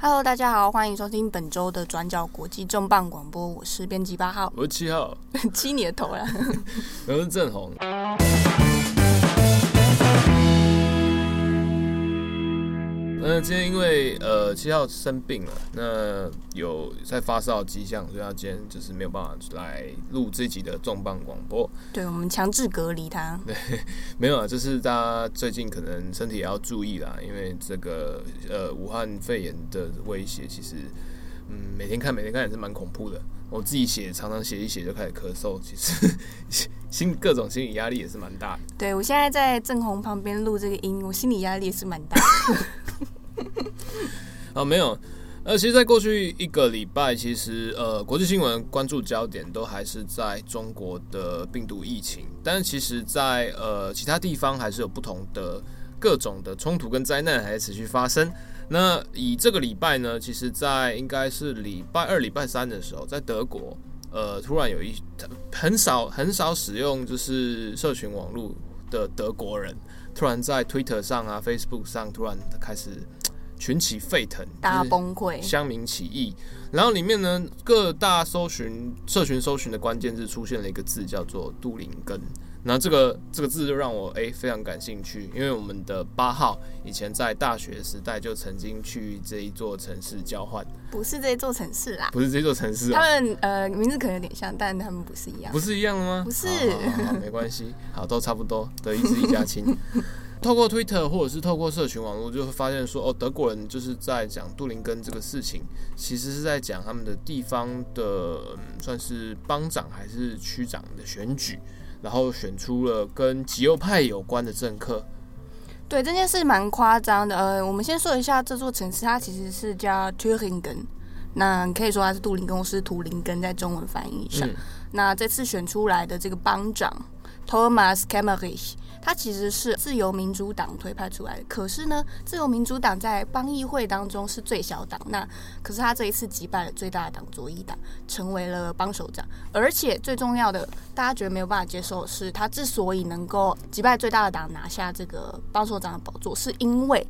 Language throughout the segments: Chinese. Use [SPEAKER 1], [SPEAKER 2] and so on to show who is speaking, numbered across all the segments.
[SPEAKER 1] Hello，大家好，欢迎收听本周的转角国际重磅广播，我是编辑八号，
[SPEAKER 2] 我是七号，
[SPEAKER 1] 七你的头啦，
[SPEAKER 2] 我是郑红。那今天因为呃七号生病了，那有在发烧迹象，所以他今天就是没有办法来录这集的重磅广播。
[SPEAKER 1] 对，我们强制隔离他。
[SPEAKER 2] 对，没有啊，就是大家最近可能身体也要注意啦，因为这个呃武汉肺炎的威胁，其实嗯每天看每天看也是蛮恐怖的。我自己写常常写一写就开始咳嗽，其实 心各种心理压力也是蛮大的。
[SPEAKER 1] 对，我现在在郑红旁边录这个音，我心理压力也是蛮大的。
[SPEAKER 2] 啊，没有，呃，其实，在过去一个礼拜，其实呃，国际新闻关注焦点都还是在中国的病毒疫情，但是其实在，在呃其他地方还是有不同的各种的冲突跟灾难还持续发生。那以这个礼拜呢，其实，在应该是礼拜二、礼拜三的时候，在德国，呃，突然有一很少很少使用就是社群网络的德国人，突然在 Twitter 上啊、Facebook 上突然开始。群起沸腾，
[SPEAKER 1] 大崩溃，
[SPEAKER 2] 乡民起义。然后里面呢，各大搜寻社群搜寻的关键字出现了一个字，叫做杜林根。那这个这个字就让我诶、欸、非常感兴趣，因为我们的八号以前在大学时代就曾经去这一座城市交换，
[SPEAKER 1] 不是这一座城市啦，
[SPEAKER 2] 不是这座城市、啊，
[SPEAKER 1] 他们呃名字可能有点像，但他们不是一样，
[SPEAKER 2] 不是一样的吗？
[SPEAKER 1] 不是，
[SPEAKER 2] 好好好好没关系，好都差不多，德意志一家亲。透过推特或者是透过社群网络，就会发现说，哦，德国人就是在讲杜林根这个事情，其实是在讲他们的地方的，嗯，算是邦长还是区长的选举，然后选出了跟极右派有关的政客。
[SPEAKER 1] 对，这件事蛮夸张的。呃，我们先说一下这座城市，它其实是叫 Thüringen，那你可以说它是杜林根，或是图林根，在中文翻译上。嗯。那这次选出来的这个邦长 Thomas Kemmerich。他其实是自由民主党推派出来的，可是呢，自由民主党在邦议会当中是最小党，那可是他这一次击败了最大的党左翼党，成为了邦首长。而且最重要的，大家觉得没有办法接受的是，他之所以能够击败最大的党，拿下这个邦首长的宝座，是因为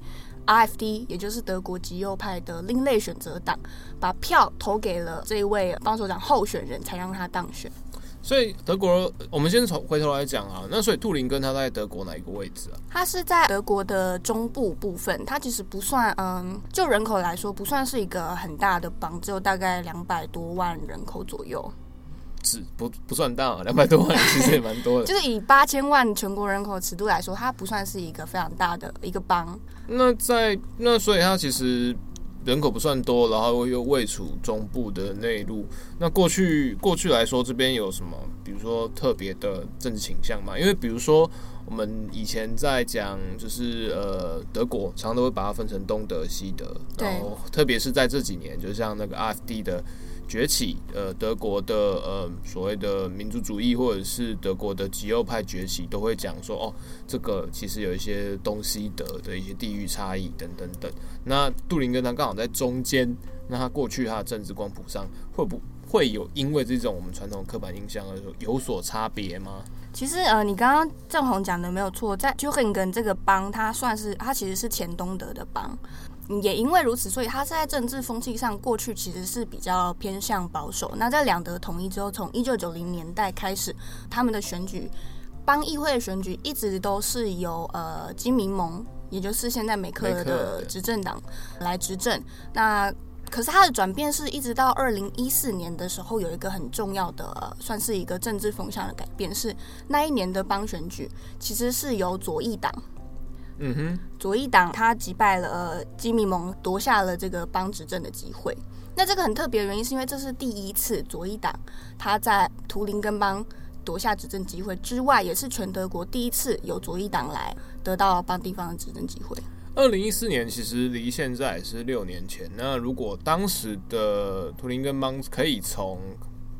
[SPEAKER 1] RFD，也就是德国极右派的另类选择党，把票投给了这一位邦首长候选人，才让他当选。
[SPEAKER 2] 所以德国，我们先从回头来讲啊。那所以杜林根他在德国哪一个位置啊？
[SPEAKER 1] 他是在德国的中部部分，他其实不算，嗯，就人口来说不算是一个很大的邦，只有大概两百多万人口左右。
[SPEAKER 2] 是不不算大啊，两百多万其实也蛮多的。
[SPEAKER 1] 就是以八千万全国人口尺度来说，它不算是一个非常大的一个邦。
[SPEAKER 2] 那在那所以它其实。人口不算多，然后又位处中部的内陆。那过去过去来说，这边有什么，比如说特别的政治倾向嘛？因为比如说我们以前在讲，就是呃德国，常常都会把它分成东德、西德。然后特别是在这几年，就像那个 RFD 的。崛起，呃，德国的呃所谓的民族主义，或者是德国的极右派崛起，都会讲说，哦，这个其实有一些东西德的一些地域差异等等等。那杜林根他刚好在中间，那他过去他的政治光谱上会不会有因为这种我们传统刻板印象而有所差别吗？
[SPEAKER 1] 其实，呃，你刚刚郑红讲的没有错，在 Thüringen 这个邦，它算是它其实是前东德的邦。也因为如此，所以他在政治风气上过去其实是比较偏向保守。那在两德统一之后，从一九九零年代开始，他们的选举，邦议会的选举一直都是由呃基民盟，也就是现在美克的执政党来执政。那可是他的转变是一直到二零一四年的时候，有一个很重要的，呃，算是一个政治风向的改变，是那一年的邦选举其实是由左翼党。
[SPEAKER 2] 嗯哼，
[SPEAKER 1] 左翼党他击败了呃基米蒙，夺下了这个邦执政的机会。那这个很特别的原因，是因为这是第一次左翼党他在图林根邦夺下执政机会之外，也是全德国第一次由左翼党来得到邦地方的执政机会。
[SPEAKER 2] 二零一四年其实离现在是六年前。那如果当时的图林根邦可以从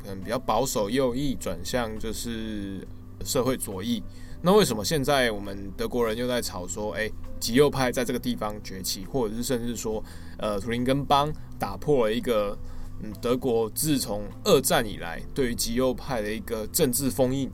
[SPEAKER 2] 可能比较保守右翼转向就是社会左翼。那为什么现在我们德国人又在吵说，哎，极右派在这个地方崛起，或者是甚至说，呃，图林根邦打破了一个，嗯，德国自从二战以来对于极右派的一个政治封印。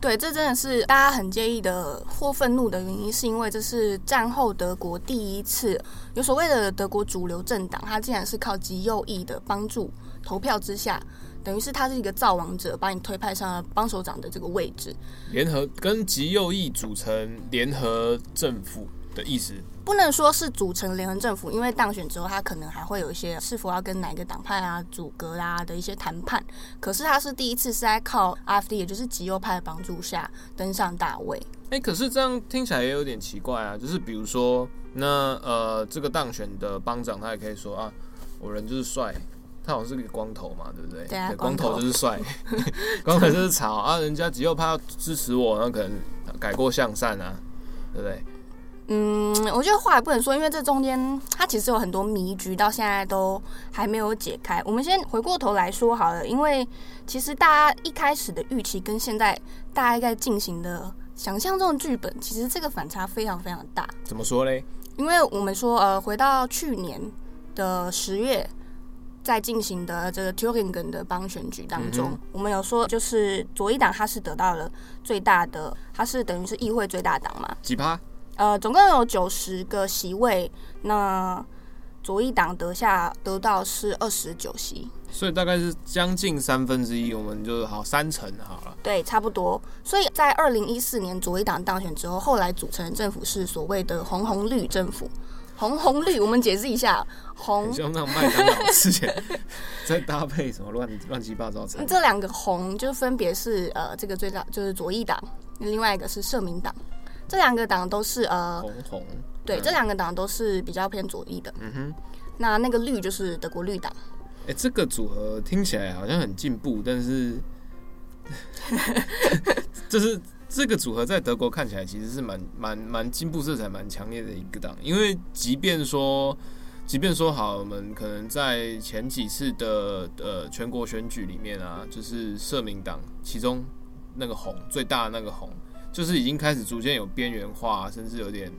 [SPEAKER 1] 对，这真的是大家很介意的或愤怒的原因，是因为这是战后德国第一次有所谓的德国主流政党，它竟然是靠极右翼的帮助投票之下，等于是他是一个造王者，把你推派上了帮手长的这个位置，
[SPEAKER 2] 联合跟极右翼组成联合政府的意思。
[SPEAKER 1] 不能说是组成联合政府，因为当选之后，他可能还会有一些是否要跟哪个党派啊组阁啊的一些谈判。可是他是第一次是在靠 AfD，也就是极右派的帮助下登上大位。
[SPEAKER 2] 哎、欸，可是这样听起来也有点奇怪啊。就是比如说，那呃，这个当选的帮长，他也可以说啊，我人就是帅，他好像是个光头嘛，对不对？
[SPEAKER 1] 对啊，
[SPEAKER 2] 光头就是帅，光头就是潮啊。人家极右派要支持我，那可能改过向善啊，对不对？
[SPEAKER 1] 嗯，我觉得话也不能说，因为这中间它其实有很多谜局，到现在都还没有解开。我们先回过头来说好了，因为其实大家一开始的预期跟现在大家在进行的想象中的剧本，其实这个反差非常非常大。
[SPEAKER 2] 怎么说嘞？
[SPEAKER 1] 因为我们说，呃，回到去年的十月，在进行的这个 Thüringen 的邦选举当中，嗯、我们有说，就是左翼党它是得到了最大的，它是等于是议会最大党嘛？
[SPEAKER 2] 几趴？
[SPEAKER 1] 呃，总共有九十个席位，那左翼党得下得到是二十九席，
[SPEAKER 2] 所以大概是将近三分之一，我们就好三成好了。
[SPEAKER 1] 对，差不多。所以在二零一四年左翼党当选之后，后来组成的政府是所谓的红红绿政府。红红绿，我们解释一下，红
[SPEAKER 2] 像那种麦当劳之前在搭配什么乱乱七八糟菜。
[SPEAKER 1] 这两个红就分别是呃，这个最大就是左翼党，另外一个是社民党。这两个党都是呃，
[SPEAKER 2] 红红，
[SPEAKER 1] 对，嗯、这两个党都是比较偏左翼的。
[SPEAKER 2] 嗯哼，
[SPEAKER 1] 那那个绿就是德国绿党。
[SPEAKER 2] 哎，这个组合听起来好像很进步，但是，就是这个组合在德国看起来其实是蛮蛮蛮进步色彩蛮强烈的一个党，因为即便说，即便说好，我们可能在前几次的呃全国选举里面啊，就是社民党其中那个红最大的那个红。就是已经开始逐渐有边缘化，甚至有点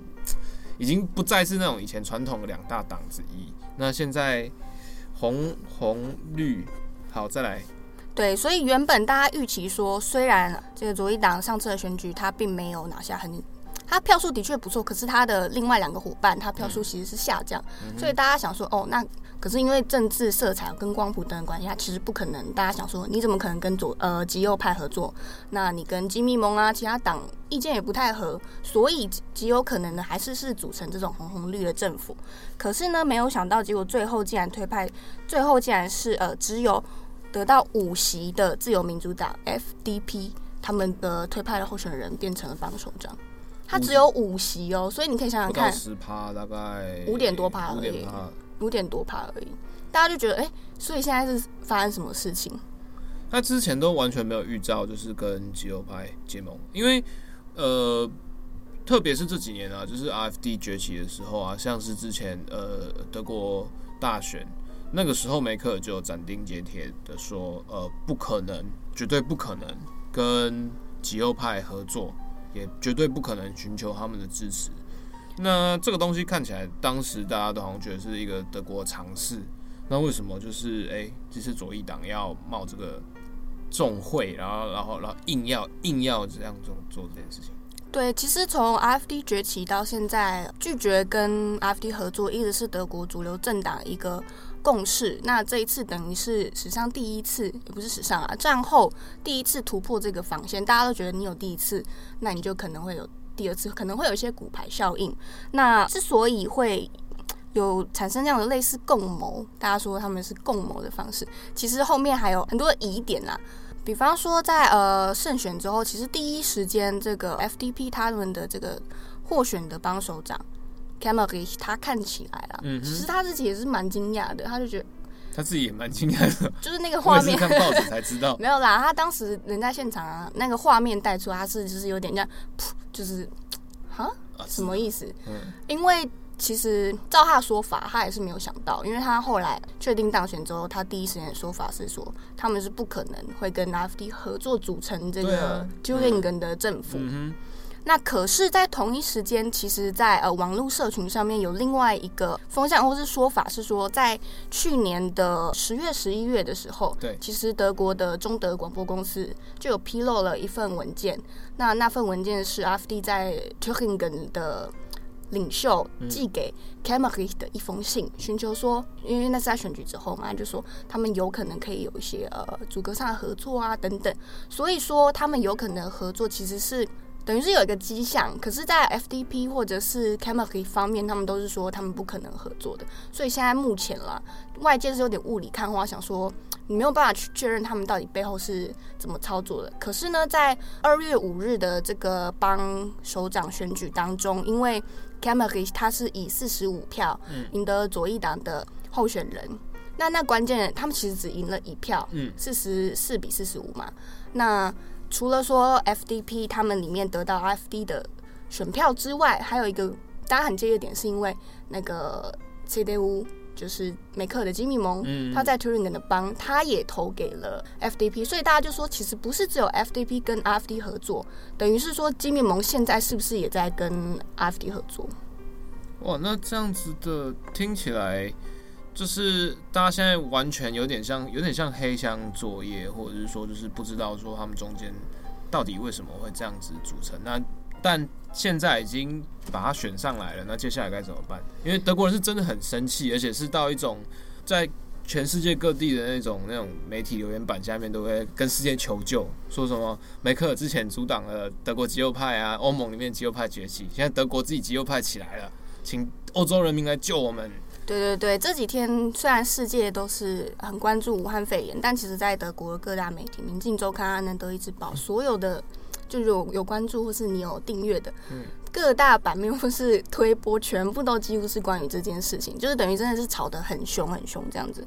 [SPEAKER 2] 已经不再是那种以前传统的两大党之一。那现在红红绿，好，再来。
[SPEAKER 1] 对，所以原本大家预期说，虽然这个左翼党上次的选举他并没有拿下很，他票数的确不错，可是他的另外两个伙伴他票数其实是下降，嗯、所以大家想说，哦，那。可是因为政治色彩跟光谱等的关系，他其实不可能。大家想说，你怎么可能跟左呃极右派合作？那你跟基密盟啊，其他党意见也不太合，所以极有可能呢，还是是组成这种红红绿的政府。可是呢，没有想到结果最后竟然推派，最后竟然是呃只有得到五席的自由民主党 FDP 他们的推派的候选人变成了帮手长，他只有五席哦，所以你可以想想看，
[SPEAKER 2] 十趴大概
[SPEAKER 1] 五点多趴而已。五点多趴而已，大家就觉得哎、欸，所以现在是发生什么事情？
[SPEAKER 2] 他之前都完全没有预兆，就是跟极右派结盟，因为呃，特别是这几年啊，就是 RFD 崛起的时候啊，像是之前呃德国大选那个时候，梅克就斩钉截铁的说，呃，不可能，绝对不可能跟极右派合作，也绝对不可能寻求他们的支持。那这个东西看起来，当时大家都好像觉得是一个德国尝试。那为什么就是哎，这次左翼党要冒这个重会，然后然后然后硬要硬要这样做做这件事情？
[SPEAKER 1] 对，其实从 AfD 崛起到现在，拒绝跟 AfD 合作，一直是德国主流政党一个共识。那这一次等于是史上第一次，也不是史上啊，战后第一次突破这个防线。大家都觉得你有第一次，那你就可能会有。第二次可能会有一些骨牌效应。那之所以会有产生这样的类似共谋，大家说他们是共谋的方式，其实后面还有很多疑点啦。比方说，在呃胜选之后，其实第一时间这个 FDP 他们的这个获选的帮手长他看起来啦，嗯，其实他自己也是蛮惊讶的，他就觉得。
[SPEAKER 2] 他自己也蛮惊讶的，
[SPEAKER 1] 就是那个画面，
[SPEAKER 2] 看报纸才知道。
[SPEAKER 1] 没有啦，他当时人在现场啊，那个画面带出，他是就是有点像，噗，就是，哈，什么意思？嗯，因为其实照他的说法，他也是没有想到，因为他后来确定当选之后，他第一时间的说法是说，他们是不可能会跟 AfD 合作组成这个 Thüringen 的政府。嗯那可是，在同一时间，其实在，在呃网络社群上面有另外一个风向或是说法，是说在去年的十月、十一月的时候，
[SPEAKER 2] 对，
[SPEAKER 1] 其实德国的中德广播公司就有披露了一份文件。那那份文件是 AfD 在 Thüringen 的领袖寄给 Kemmerich 的一封信，寻求说，因为那是在选举之后嘛，就说他们有可能可以有一些呃组阁上的合作啊等等。所以说，他们有可能合作其实是。等于是有一个迹象，可是，在 FDP 或者是 Kemmerich 方面，他们都是说他们不可能合作的。所以现在目前啦，外界是有点雾里看花，想说你没有办法去确认他们到底背后是怎么操作的。可是呢，在二月五日的这个邦首长选举当中，因为 Kemmerich 他是以四十五票赢得左翼党的候选人，那那关键他们其实只赢了一票，嗯，四十四比四十五嘛，那。除了说 FDP 他们里面得到 AfD 的选票之外，还有一个大家很介意的点，是因为那个 CDU 就是梅克的基民盟，嗯、他在 Thüringen 的帮，他也投给了 FDP，所以大家就说，其实不是只有 FDP 跟 AfD 合作，等于是说基民盟现在是不是也在跟 AfD 合作？
[SPEAKER 2] 哇，那这样子的听起来。就是大家现在完全有点像，有点像黑箱作业，或者是说，就是不知道说他们中间到底为什么会这样子组成。那但现在已经把他选上来了，那接下来该怎么办？因为德国人是真的很生气，而且是到一种在全世界各地的那种那种媒体留言板下面都会跟世界求救，说什么梅克尔之前阻挡了德国极右派啊，欧盟里面极右派崛起，现在德国自己极右派起来了，请欧洲人民来救我们。
[SPEAKER 1] 对对对，这几天虽然世界都是很关注武汉肺炎，但其实，在德国的各大媒体，《明镜周刊》、《德意志报》，所有的就有有关注或是你有订阅的，嗯各大版面或是推播，全部都几乎是关于这件事情，就是等于真的是吵得很凶很凶这样子。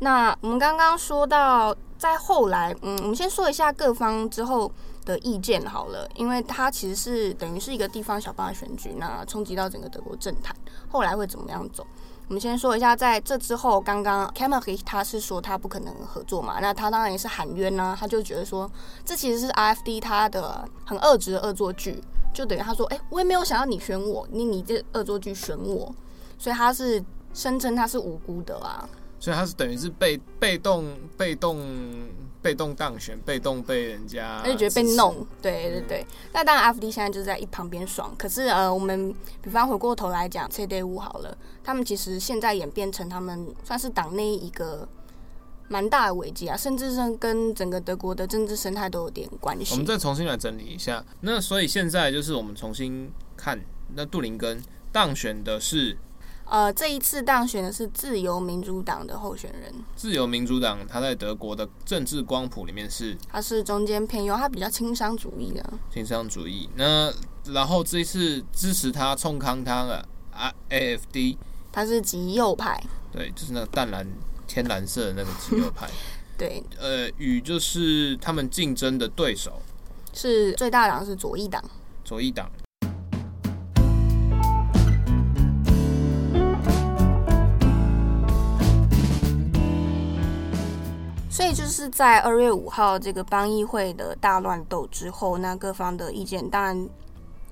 [SPEAKER 1] 那我们刚刚说到，在后来，嗯，我们先说一下各方之后的意见好了，因为它其实是等于是一个地方小邦的选举，那冲击到整个德国政坛，后来会怎么样走？我们先说一下，在这之后，刚刚 Kemmerich 他是说他不可能合作嘛，那他当然也是喊冤呢、啊，他就觉得说这其实是 AfD 他的很恶质的恶作剧，就等于他说，哎、我也没有想要你选我，你你这恶作剧选我，所以他是声称他是无辜的啊，
[SPEAKER 2] 所以他是等于是被被动被动。被动当选，被动被人家，
[SPEAKER 1] 他就觉得被弄，对对对。嗯、那当然，AfD 现在就是在一旁边爽。可是呃，我们比方回过头来讲，CDU 好了，他们其实现在演变成他们算是党内一个蛮大的危机啊，甚至是跟整个德国的政治生态都有点关系。
[SPEAKER 2] 我们再重新来整理一下，那所以现在就是我们重新看，那杜林根当选的是。
[SPEAKER 1] 呃，这一次当选的是自由民主党的候选人。
[SPEAKER 2] 自由民主党，他在德国的政治光谱里面是，
[SPEAKER 1] 他是中间偏右，他比较轻商主义的。
[SPEAKER 2] 轻商主义。那然后这一次支持他冲康他的啊，AFD，
[SPEAKER 1] 他是极右派。
[SPEAKER 2] 对，就是那个淡蓝天蓝色的那个极右派。
[SPEAKER 1] 对。
[SPEAKER 2] 呃，与就是他们竞争的对手
[SPEAKER 1] 是最大党是左翼党。
[SPEAKER 2] 左翼党。
[SPEAKER 1] 所以就是在二月五号这个邦议会的大乱斗之后，那各方的意见当然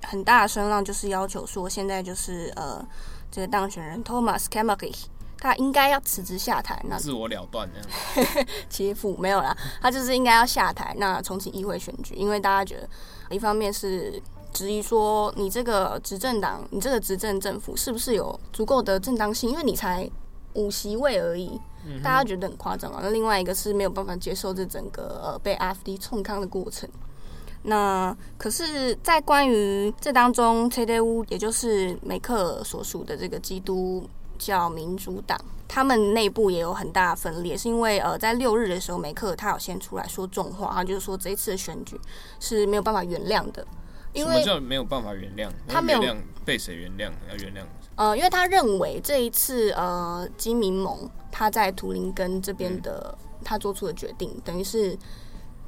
[SPEAKER 1] 很大声浪，就是要求说，现在就是呃，这个当选人 Thomas Kemmerich 他应该要辞职下台，那
[SPEAKER 2] 自我了断
[SPEAKER 1] 这样，切腹没有啦，他就是应该要下台，那重启议会选举，因为大家觉得一方面是质疑说，你这个执政党，你这个执政政府是不是有足够的正当性，因为你才五席位而已。大家觉得很夸张啊？那另外一个是没有办法接受这整个呃被 AfD 冲康的过程。那可是，在关于这当中，CDU 也就是梅克尔所属的这个基督教民主党，他们内部也有很大的分裂，是因为呃在六日的时候，梅克尔他有先出来说重话，他就是说这一次的选举是没有办法原谅的。因为
[SPEAKER 2] 什么叫没有办法原谅？他没有被谁原谅？要原谅？
[SPEAKER 1] 呃，因为他认为这一次呃基民盟他在图林根这边的、嗯、他做出的决定，等于是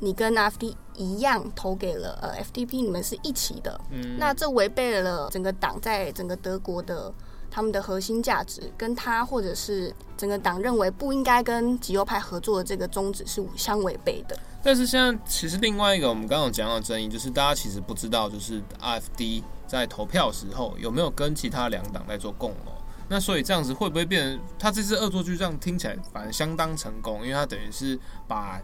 [SPEAKER 1] 你跟 AfD 一样投给了呃 FDP，你们是一起的。嗯，那这违背了整个党在整个德国的他们的核心价值，跟他或者是整个党认为不应该跟极右派合作的这个宗旨是相违背的。
[SPEAKER 2] 但是现在其实另外一个我们刚刚讲到的争议，就是大家其实不知道，就是 AfD 在投票时候有没有跟其他两党在做共谋。那所以这样子会不会变成他这次恶作剧这样听起来反而相当成功？因为他等于是把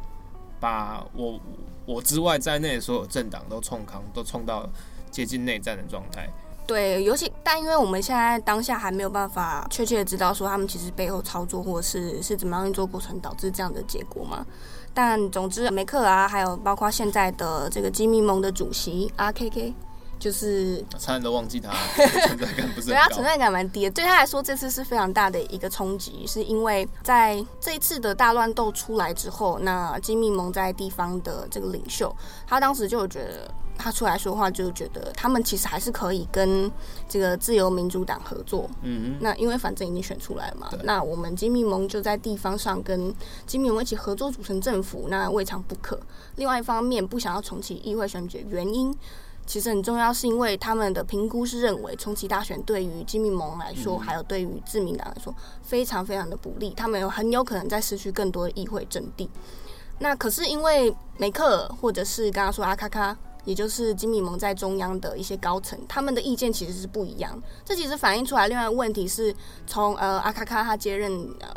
[SPEAKER 2] 把我我之外在内的所有政党都冲康，都冲到接近内战的状态。
[SPEAKER 1] 对，尤其但因为我们现在当下还没有办法确切的知道说他们其实背后操作或者是是怎么样运作过程导致这样的结果嘛。但总之，梅克啊，还有包括现在的这个基民盟的主席 RKK。就是
[SPEAKER 2] 差点都忘记他 存在感不是，
[SPEAKER 1] 对他存在感蛮低的。对他来说，这次是非常大的一个冲击，是因为在这一次的大乱斗出来之后，那金密盟在地方的这个领袖，他当时就觉得他出来说话，就觉得他们其实还是可以跟这个自由民主党合作。嗯，那因为反正已经选出来了嘛，那我们金密盟就在地方上跟金密盟一起合作组成政府，那未尝不可。另外一方面，不想要重启议会选举原因。其实很重要，是因为他们的评估是认为重启大选对于基民盟来说，还有对于自民党来说，非常非常的不利。他们有很有可能在失去更多的议会阵地。那可是因为梅克尔或者是刚刚说阿卡卡，也就是基民盟在中央的一些高层，他们的意见其实是不一样。这其实反映出来另外一个问题是从呃阿卡卡他接任呃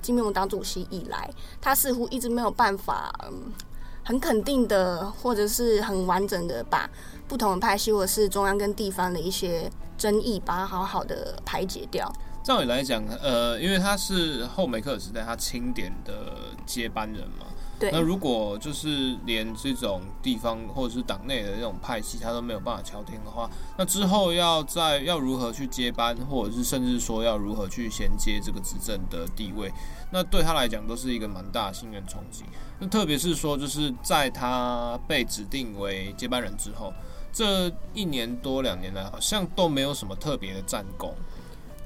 [SPEAKER 1] 金民盟党主席以来，他似乎一直没有办法嗯很肯定的或者是很完整的把。不同的派系，或者是中央跟地方的一些争议，把它好好的排解掉。
[SPEAKER 2] 照理来讲，呃，因为他是后梅克尔时代他钦点的接班人嘛。对。那如果就是连这种地方或者是党内的这种派系，他都没有办法调停的话，那之后要在要如何去接班，或者是甚至说要如何去衔接这个执政的地位，那对他来讲都是一个蛮大的信任冲击。那特别是说，就是在他被指定为接班人之后。这一年多两年来，好像都没有什么特别的战功。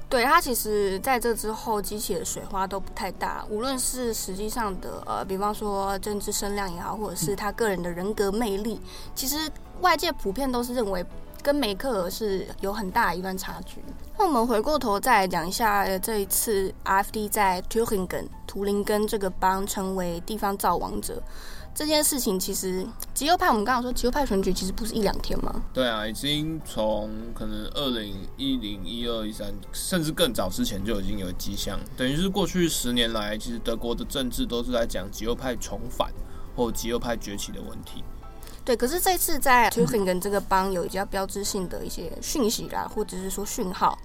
[SPEAKER 1] 对，他其实在这之后激起的水花都不太大，无论是实际上的呃，比方说政治声量也好，或者是他个人的人格魅力，其实外界普遍都是认为跟梅克尔是有很大一段差距。那我们回过头再来讲一下，这一次 RFD 在 Thüringen 图林根这个邦成为地方造王者。这件事情其实极右派，我们刚刚说极右派选举其实不是一两天吗？
[SPEAKER 2] 对啊，已经从可能二零一零、一二、一三，甚至更早之前就已经有迹象。等于是过去十年来，其实德国的政治都是在讲极右派重返或极右派崛起的问题。
[SPEAKER 1] 对，可是这次在 Thüringen 这个邦有比较标志性的一些讯息啦，或者是说讯号。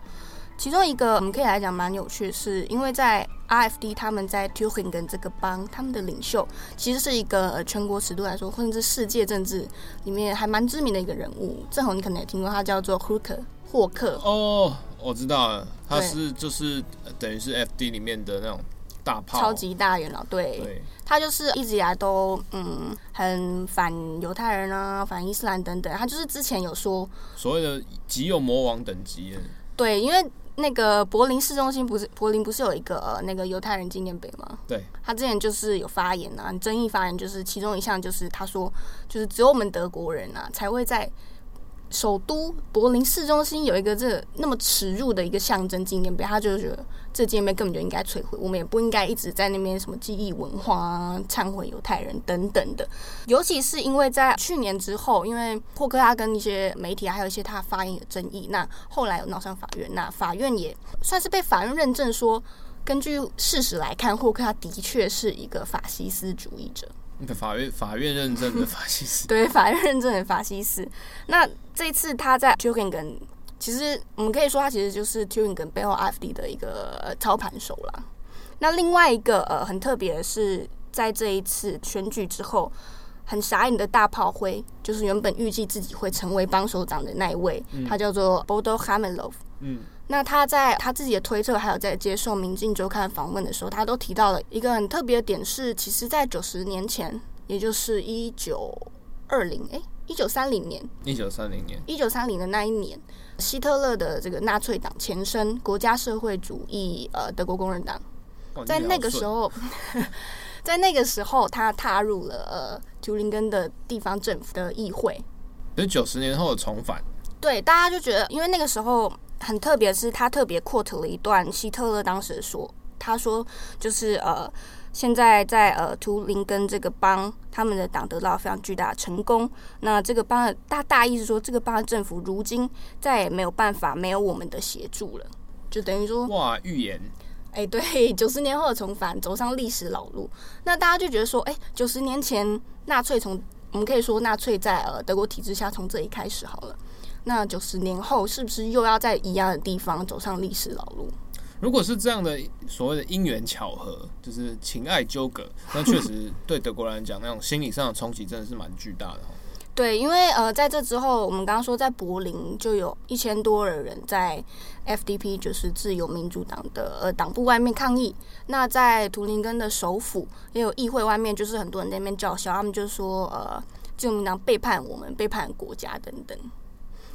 [SPEAKER 1] 其中一个我们可以来讲蛮有趣，是因为在 RFD 他们在 Thüringen 这个邦，他们的领袖其实是一个全国尺度来说，甚至世界政治里面还蛮知名的一个人物。正好你可能也听过，他叫做 Hooker 霍克。
[SPEAKER 2] 哦，我知道了，他是就是等于是 FD 里面的那种大炮，
[SPEAKER 1] 超级大元老。对，对他就是一直以来都嗯很反犹太人啊，反伊斯兰等等。他就是之前有说
[SPEAKER 2] 所谓的极右魔王等级。
[SPEAKER 1] 对，因为。那个柏林市中心不是柏林不是有一个呃那个犹太人纪念碑吗？
[SPEAKER 2] 对，
[SPEAKER 1] 他之前就是有发言啊，争议发言就是其中一项就是他说，就是只有我们德国人啊才会在。首都柏林市中心有一个这那么耻辱的一个象征纪念碑，他就觉得这纪念碑根本就应该摧毁，我们也不应该一直在那边什么记忆文化啊、忏悔犹太人等等的。尤其是因为在去年之后，因为霍克他跟一些媒体还有一些他发言有争议，那后来有闹上法院，那法院也算是被法院认证说，根据事实来看，霍克他的确是一个法西斯主义者。
[SPEAKER 2] 法院法院认证的法西斯，
[SPEAKER 1] 对，法院认证的法西斯。那这一次他在 Thüringen，其实我们可以说他其实就是 Thüringen 背后 AfD 的一个操盘手了。那另外一个呃很特别的是，在这一次选举之后，很傻眼的大炮灰，就是原本预计自己会成为帮手长的那一位，嗯、他叫做 Bodo Ramelow。嗯。那他在他自己的推特，还有在接受《明镜周刊》访问的时候，他都提到了一个很特别的点是，其实，在九十年前，也就是一九二零，哎，一九三零年，
[SPEAKER 2] 一九三零年，
[SPEAKER 1] 一九三零的那一年，希特勒的这个纳粹党前身国家社会主义呃德国工人党，在那个时候，在那个时候，他踏入了呃图林根的地方政府的议会，
[SPEAKER 2] 所以九十年后的重返，
[SPEAKER 1] 对，大家就觉得，因为那个时候。很特别是，他特别 quote 了一段希特勒当时说他说就是呃。现在在呃图林根这个邦，他们的党得到非常巨大的成功。那这个邦的大大意是说，这个邦的政府如今再也没有办法没有我们的协助了，就等于说
[SPEAKER 2] 哇预言，
[SPEAKER 1] 哎、欸、对，九十年后的重返，走上历史老路。那大家就觉得说，哎、欸，九十年前纳粹从我们可以说纳粹在呃德国体制下从这里开始好了。那九十年后是不是又要在一样的地方走上历史老路？
[SPEAKER 2] 如果是这样的所谓的因缘巧合，就是情爱纠葛，那确实对德国人来讲，那种心理上的冲击真的是蛮巨大的。
[SPEAKER 1] 对，因为呃，在这之后，我们刚刚说在柏林就有一千多的人在 FDP，就是自由民主党的呃党部外面抗议。那在图林根的首府也有议会外面，就是很多人在那边叫嚣，他们就说呃，自由民主党背叛我们，背叛国家等等。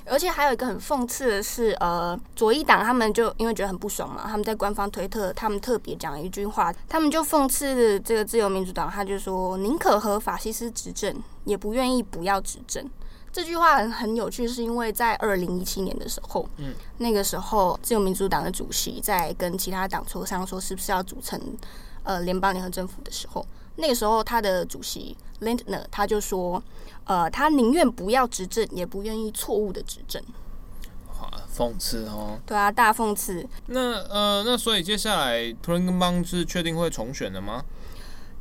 [SPEAKER 1] 而且还有一个很讽刺的是，呃，左翼党他们就因为觉得很不爽嘛，他们在官方推特，他们特别讲一句话，他们就讽刺这个自由民主党，他就说宁可和法西斯执政，也不愿意不要执政。这句话很很有趣，是因为在二零一七年的时候，嗯，那个时候自由民主党的主席在跟其他党磋商说是不是要组成呃联邦联合政府的时候，那个时候他的主席 Lindner 他就说。呃，他宁愿不要执政，也不愿意错误的执政。
[SPEAKER 2] 哇，讽刺哦！
[SPEAKER 1] 对啊，大讽刺。
[SPEAKER 2] 那呃，那所以接下来图林根邦是确定会重选的吗？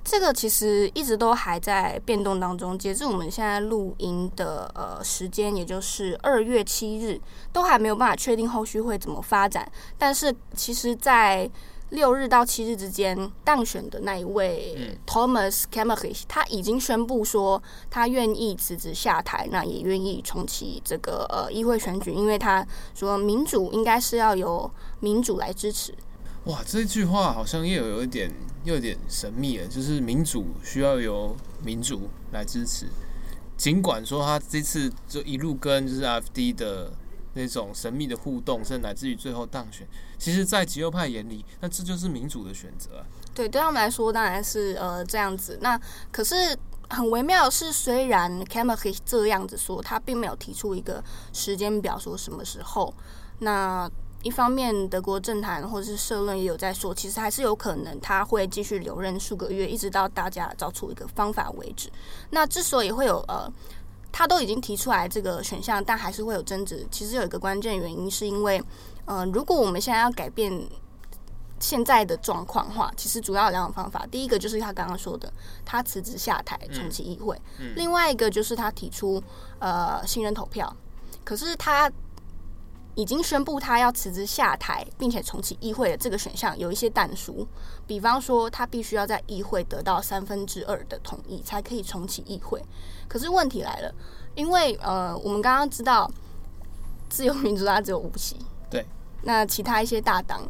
[SPEAKER 1] 这个其实一直都还在变动当中。截至我们现在录音的呃时间，也就是二月七日，都还没有办法确定后续会怎么发展。但是其实，在六日到七日之间当选的那一位 Thomas Kemmerich，他已经宣布说他愿意辞职下台，那也愿意重启这个呃议会选举，因为他说民主应该是要由民主来支持。
[SPEAKER 2] 哇，这句话好像又有一点又有点神秘了，就是民主需要由民主来支持。尽管说他这次就一路跟就是 AfD 的。那种神秘的互动，甚至乃至于最后当选，其实，在极右派眼里，那这就是民主的选择。
[SPEAKER 1] 对，对他们来说，当然是呃这样子。那可是很微妙的是，虽然 Kemmerich 这样子说，他并没有提出一个时间表，说什么时候。那一方面，德国政坛或者是社论也有在说，其实还是有可能他会继续留任数个月，一直到大家找出一个方法为止。那之所以会有呃。他都已经提出来这个选项，但还是会有争执。其实有一个关键原因，是因为，呃，如果我们现在要改变现在的状况的话，其实主要有两种方法。第一个就是他刚刚说的，他辞职下台重启议会；嗯嗯、另外一个就是他提出呃信任投票。可是他已经宣布他要辞职下台，并且重启议会的这个选项有一些但书，比方说他必须要在议会得到三分之二的同意才可以重启议会。可是问题来了，因为呃，我们刚刚知道自由民主党只有五席，
[SPEAKER 2] 对，
[SPEAKER 1] 那其他一些大党，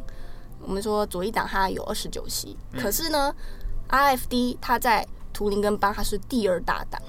[SPEAKER 1] 我们说左翼党它有二十九席，嗯、可是呢，RFD 它在图林根邦它是第二大党，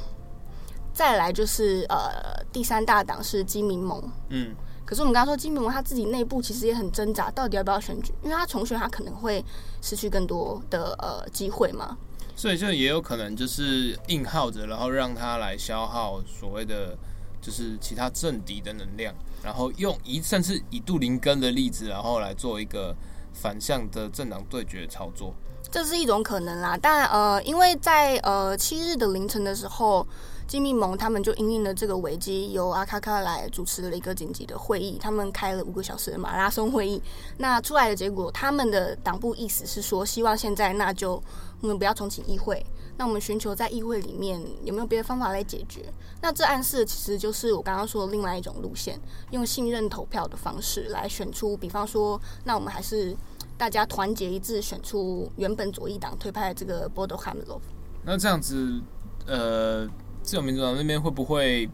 [SPEAKER 1] 再来就是呃第三大党是基民盟，嗯。可是我们刚刚说，金明盟他自己内部其实也很挣扎，到底要不要选举？因为他重选，他可能会失去更多的呃机会嘛。
[SPEAKER 2] 所以就也有可能就是硬耗着，然后让他来消耗所谓的就是其他政敌的能量，然后用一甚至以杜林根的例子，然后来做一个反向的政党对决操作。
[SPEAKER 1] 这是一种可能啦，但呃，因为在呃七日的凌晨的时候。基密盟他们就因应了这个危机，由阿卡卡来主持了一个紧急的会议。他们开了五个小时的马拉松会议。那出来的结果，他们的党部意思是说，希望现在那就我们不要重启议会，那我们寻求在议会里面有没有别的方法来解决。那这暗示其实就是我刚刚说的另外一种路线，用信任投票的方式来选出，比方说，那我们还是大家团结一致选出原本左翼党推派的这个波多汉米洛夫。
[SPEAKER 2] 那这样子，呃。自由民主党那边会不会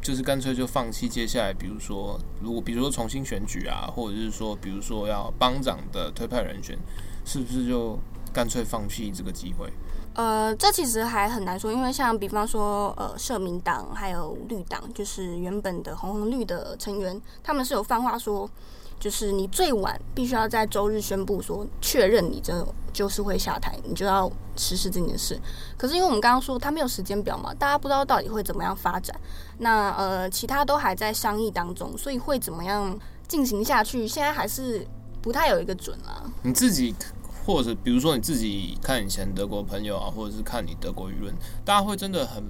[SPEAKER 2] 就是干脆就放弃接下来，比如说，如果比如说重新选举啊，或者是说，比如说要帮长的推派人选，是不是就干脆放弃这个机会？
[SPEAKER 1] 呃，这其实还很难说，因为像比方说，呃，社民党还有绿党，就是原本的红红绿的成员，他们是有放话说。就是你最晚必须要在周日宣布说确认你这就是会下台，你就要实施这件事。可是因为我们刚刚说他没有时间表嘛，大家不知道到底会怎么样发展。那呃，其他都还在商议当中，所以会怎么样进行下去，现在还是不太有一个准啊。
[SPEAKER 2] 你自己或者比如说你自己看以前德国朋友啊，或者是看你德国舆论，大家会真的很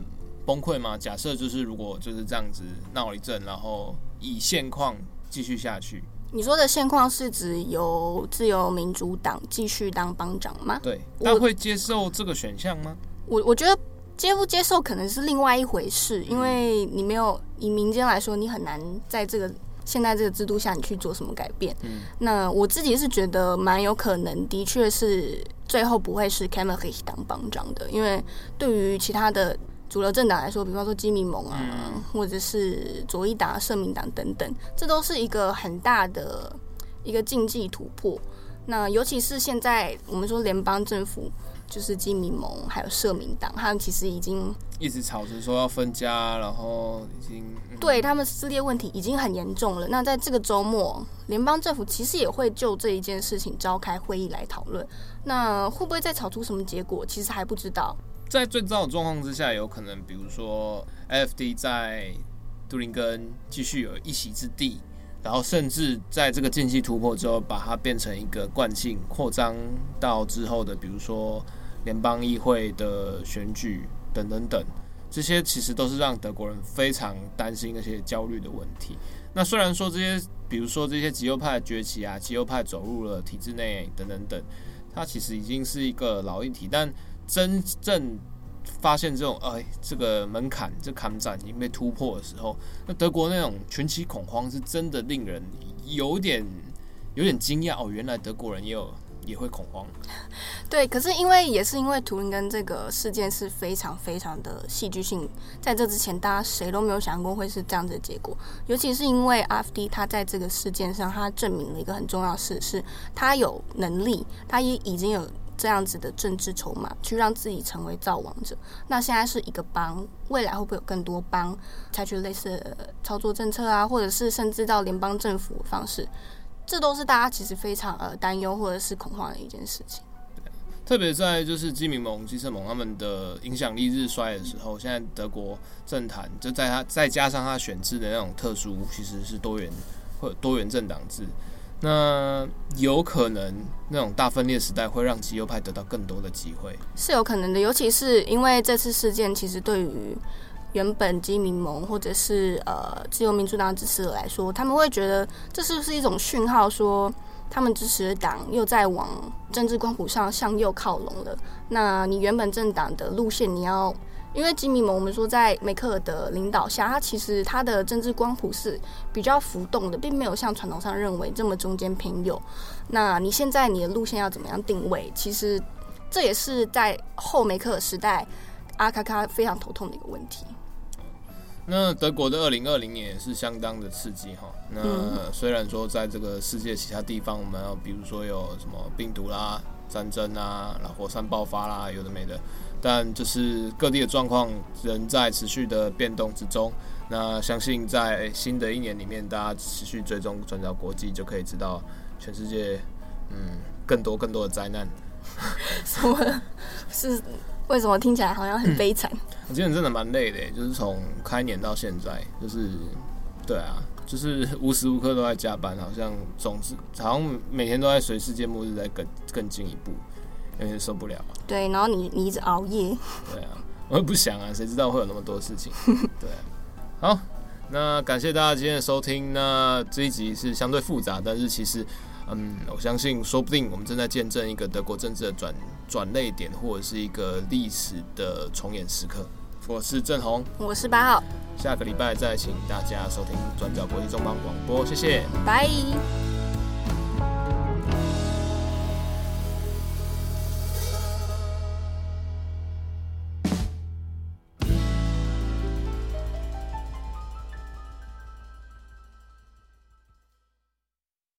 [SPEAKER 2] 崩溃吗？假设就是如果就是这样子闹一阵，然后以现况继续下去，
[SPEAKER 1] 你说的现况是指由自由民主党继续当帮长吗？
[SPEAKER 2] 对，他会接受这个选项吗？
[SPEAKER 1] 我我觉得接不接受可能是另外一回事，因为你没有以民间来说，你很难在这个。现在这个制度下，你去做什么改变？嗯，那我自己是觉得蛮有可能，的确是最后不会是 Kemmerich 当帮长的，因为对于其他的主流政党来说，比方说基民盟啊，嗯、或者是左翼党、社民党等等，这都是一个很大的一个经济突破。那尤其是现在我们说联邦政府。就是基民盟还有社民党，他们其实已经
[SPEAKER 2] 一直吵着说要分家，然后已经、嗯、
[SPEAKER 1] 对他们撕裂问题已经很严重了。那在这个周末，联邦政府其实也会就这一件事情召开会议来讨论。那会不会再吵出什么结果，其实还不知道。
[SPEAKER 2] 在最糟的状况之下，有可能比如说，F D 在杜林根继续有一席之地。然后甚至在这个近期突破之后，把它变成一个惯性扩张到之后的，比如说联邦议会的选举等等等，这些其实都是让德国人非常担心那些焦虑的问题。那虽然说这些，比如说这些极右派崛起啊，极右派走入了体制内等等等，它其实已经是一个老议题，但真正。发现这种哎，这个门槛这坎战已经被突破的时候，那德国那种群起恐慌是真的令人有点有点惊讶哦。原来德国人也有也会恐慌。
[SPEAKER 1] 对，可是因为也是因为图灵根这个事件是非常非常的戏剧性，在这之前大家谁都没有想过会是这样子的结果。尤其是因为 AfD 他在这个事件上，他证明了一个很重要的事，是他有能力，他也已经有。这样子的政治筹码，去让自己成为造王者。那现在是一个邦，未来会不会有更多邦采取类似操作政策啊，或者是甚至到联邦政府的方式？这都是大家其实非常呃担忧或者是恐慌的一件事情。
[SPEAKER 2] 特别在就是基民盟、基社盟他们的影响力日衰的时候，现在德国政坛就在他再加上他选制的那种特殊，其实是多元或多元政党制。那有可能那种大分裂时代会让极右派得到更多的机会，
[SPEAKER 1] 是有可能的。尤其是因为这次事件，其实对于原本基民盟或者是呃自由民主党支持者来说，他们会觉得这是不是一种讯号，说他们支持的党又在往政治光谱上向右靠拢了？那你原本政党的路线，你要。因为基民盟，我们说在梅克尔的领导下，他其实他的政治光谱是比较浮动的，并没有像传统上认为这么中间偏右。那你现在你的路线要怎么样定位？其实这也是在后梅克尔时代阿卡卡非常头痛的一个问题。
[SPEAKER 2] 那德国的二零二零年也是相当的刺激哈。那虽然说在这个世界其他地方，我们比如说有什么病毒啦、战争啊、火山爆发啦，有的没的。但就是各地的状况仍在持续的变动之中。那相信在新的一年里面，大家持续追踪转角国际，就可以知道全世界嗯更多更多的灾难。
[SPEAKER 1] 什么？是为什么听起来好像很悲惨？
[SPEAKER 2] 我今天真的蛮累的，就是从开年到现在，就是对啊，就是无时无刻都在加班，好像总是好像每天都在随世界末日在更更进一步。有点受不了。
[SPEAKER 1] 对，然后你你一直熬夜。
[SPEAKER 2] 对啊，我也不想啊，谁知道会有那么多事情？对啊，好，那感谢大家今天的收听。那这一集是相对复杂，但是其实，嗯，我相信，说不定我们正在见证一个德国政治的转转捩点，或者是一个历史的重演时刻。我是郑红，
[SPEAKER 1] 我是八号，
[SPEAKER 2] 下个礼拜再请大家收听转角国际重磅广播，谢谢，
[SPEAKER 1] 拜。